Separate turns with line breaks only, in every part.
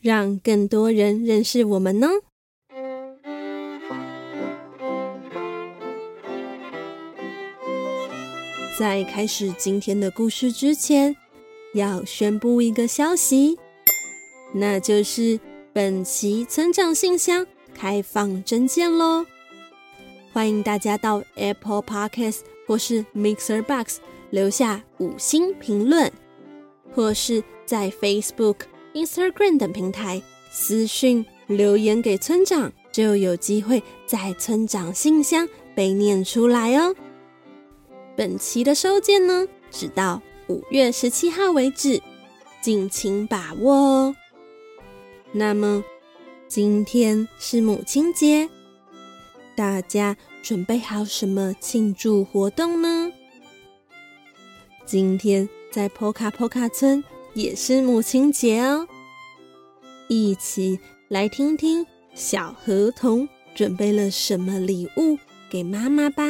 让更多人认识我们呢。在开始今天的故事之前，要宣布一个消息，那就是本期村长信箱开放征件喽！欢迎大家到 Apple Podcast 或是 Mixer Box 留下五星评论，或是在 Facebook。Instagram 等平台私讯留言给村长，就有机会在村长信箱被念出来哦。本期的收件呢，直到五月十七号为止，敬请把握哦。那么今天是母亲节，大家准备好什么庆祝活动呢？今天在 Poka Poka 村。也是母亲节哦，一起来听听小河童准备了什么礼物给妈妈吧。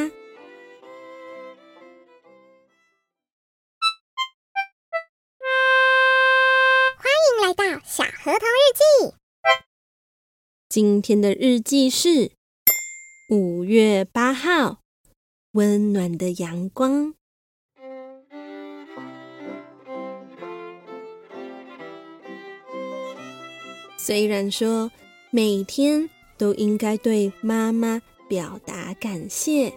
欢迎来到小河童日记。
今天的日记是五月八号，温暖的阳光。虽然说每天都应该对妈妈表达感谢，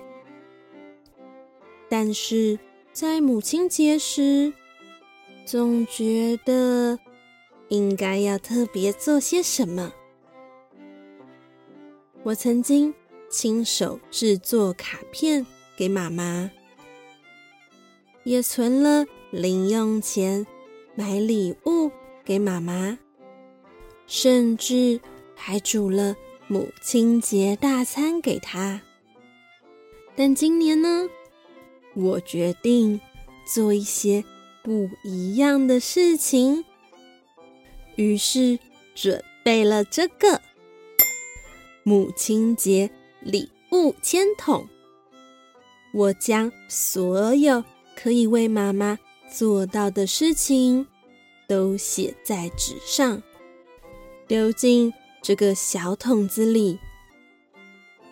但是在母亲节时，总觉得应该要特别做些什么。我曾经亲手制作卡片给妈妈，也存了零用钱买礼物给妈妈。甚至还煮了母亲节大餐给他。但今年呢，我决定做一些不一样的事情，于是准备了这个母亲节礼物签筒。我将所有可以为妈妈做到的事情都写在纸上。丢进这个小桶子里，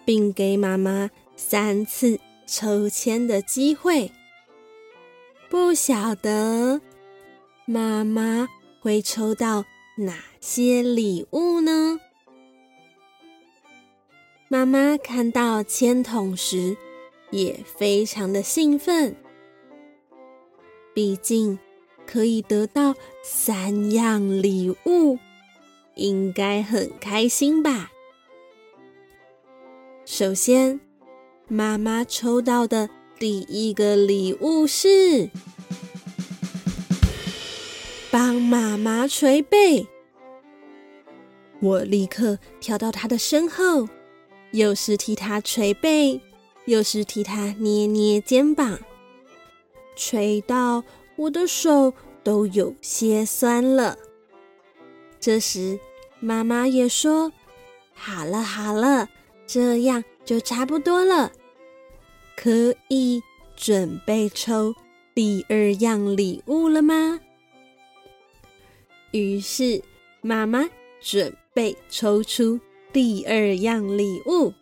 并给妈妈三次抽签的机会。不晓得妈妈会抽到哪些礼物呢？妈妈看到签筒时也非常的兴奋，毕竟可以得到三样礼物。应该很开心吧。首先，妈妈抽到的第一个礼物是帮妈妈捶背。我立刻跳到她的身后，又是替她捶背，又是替她捏捏肩膀，捶到我的手都有些酸了。这时。妈妈也说：“好了好了，这样就差不多了，可以准备抽第二样礼物了吗？”于是妈妈准备抽出第二样礼物。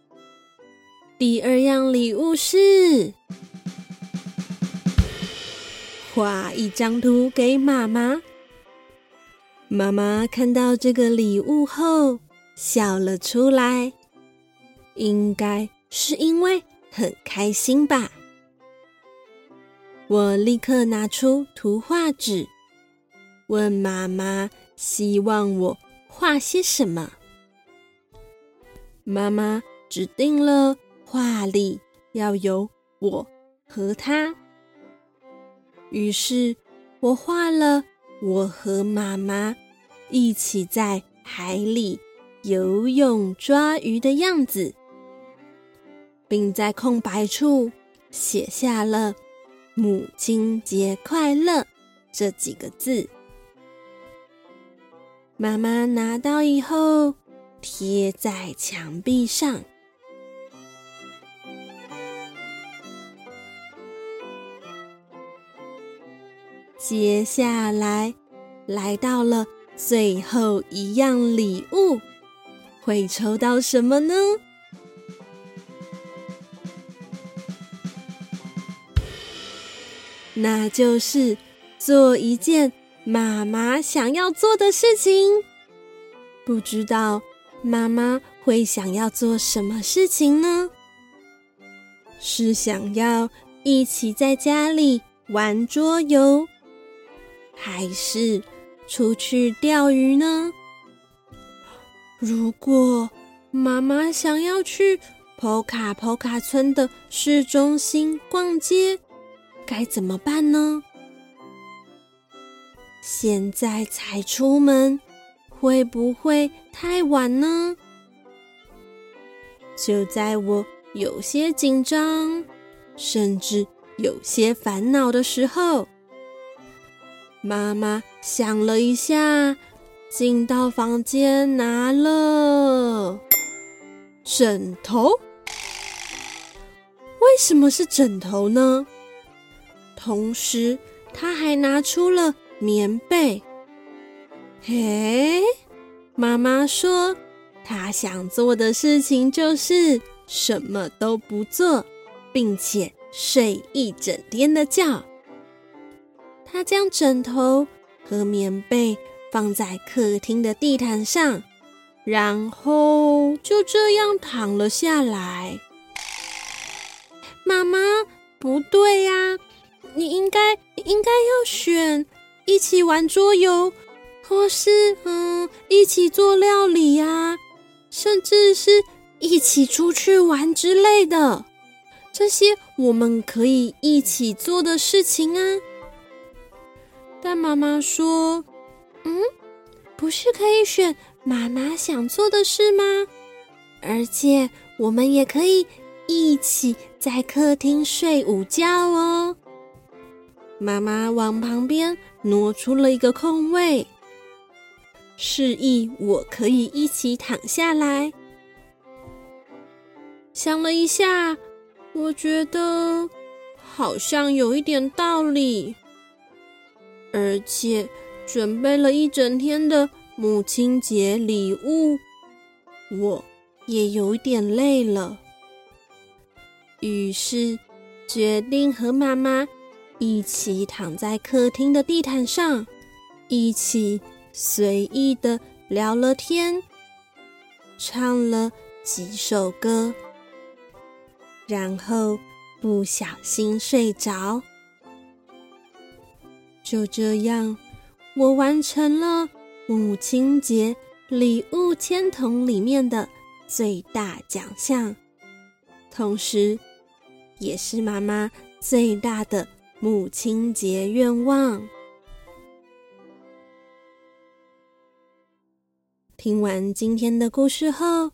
第二样礼物是画一张图给妈妈。妈妈看到这个礼物后笑了出来，应该是因为很开心吧。我立刻拿出图画纸，问妈妈希望我画些什么。妈妈指定了画里要有我和他，于是我画了。我和妈妈一起在海里游泳抓鱼的样子，并在空白处写下了“母亲节快乐”这几个字。妈妈拿到以后，贴在墙壁上。接下来，来到了最后一样礼物，会抽到什么呢？那就是做一件妈妈想要做的事情。不知道妈妈会想要做什么事情呢？是想要一起在家里玩桌游？还是出去钓鱼呢？如果妈妈想要去坡卡坡卡村的市中心逛街，该怎么办呢？现在才出门，会不会太晚呢？就在我有些紧张，甚至有些烦恼的时候。妈妈想了一下，进到房间拿了枕头。为什么是枕头呢？同时，他还拿出了棉被。嘿，妈妈说，她想做的事情就是什么都不做，并且睡一整天的觉。他将枕头和棉被放在客厅的地毯上，然后就这样躺了下来。妈妈，不对呀，你应该应该要选一起玩桌游，或是嗯一起做料理呀，甚至是一起出去玩之类的，这些我们可以一起做的事情啊。但妈妈说：“嗯，不是可以选妈妈想做的事吗？而且我们也可以一起在客厅睡午觉哦。”妈妈往旁边挪出了一个空位，示意我可以一起躺下来。想了一下，我觉得好像有一点道理。而且准备了一整天的母亲节礼物，我也有点累了，于是决定和妈妈一起躺在客厅的地毯上，一起随意的聊了天，唱了几首歌，然后不小心睡着。就这样，我完成了母亲节礼物签筒里面的最大奖项，同时，也是妈妈最大的母亲节愿望。听完今天的故事后，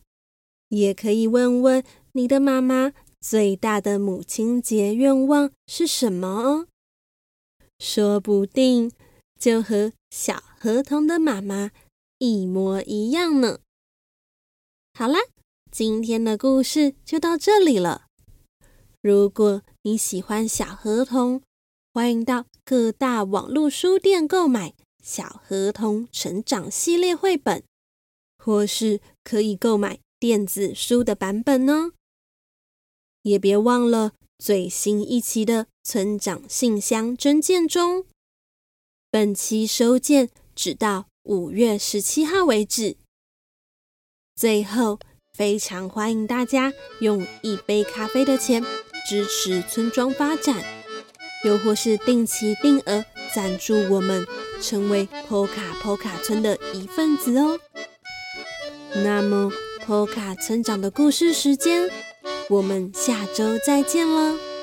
也可以问问你的妈妈最大的母亲节愿望是什么哦。说不定就和小河童的妈妈一模一样呢。好啦，今天的故事就到这里了。如果你喜欢小河童，欢迎到各大网络书店购买《小河童成长系列》绘本，或是可以购买电子书的版本呢。也别忘了。最新一期的村长信箱征件中，本期收件直到五月十七号为止。最后，非常欢迎大家用一杯咖啡的钱支持村庄发展，又或是定期定额赞助我们，成为 POKA POKA 村的一份子哦。那么，POKA 村长的故事时间。我们下周再见了。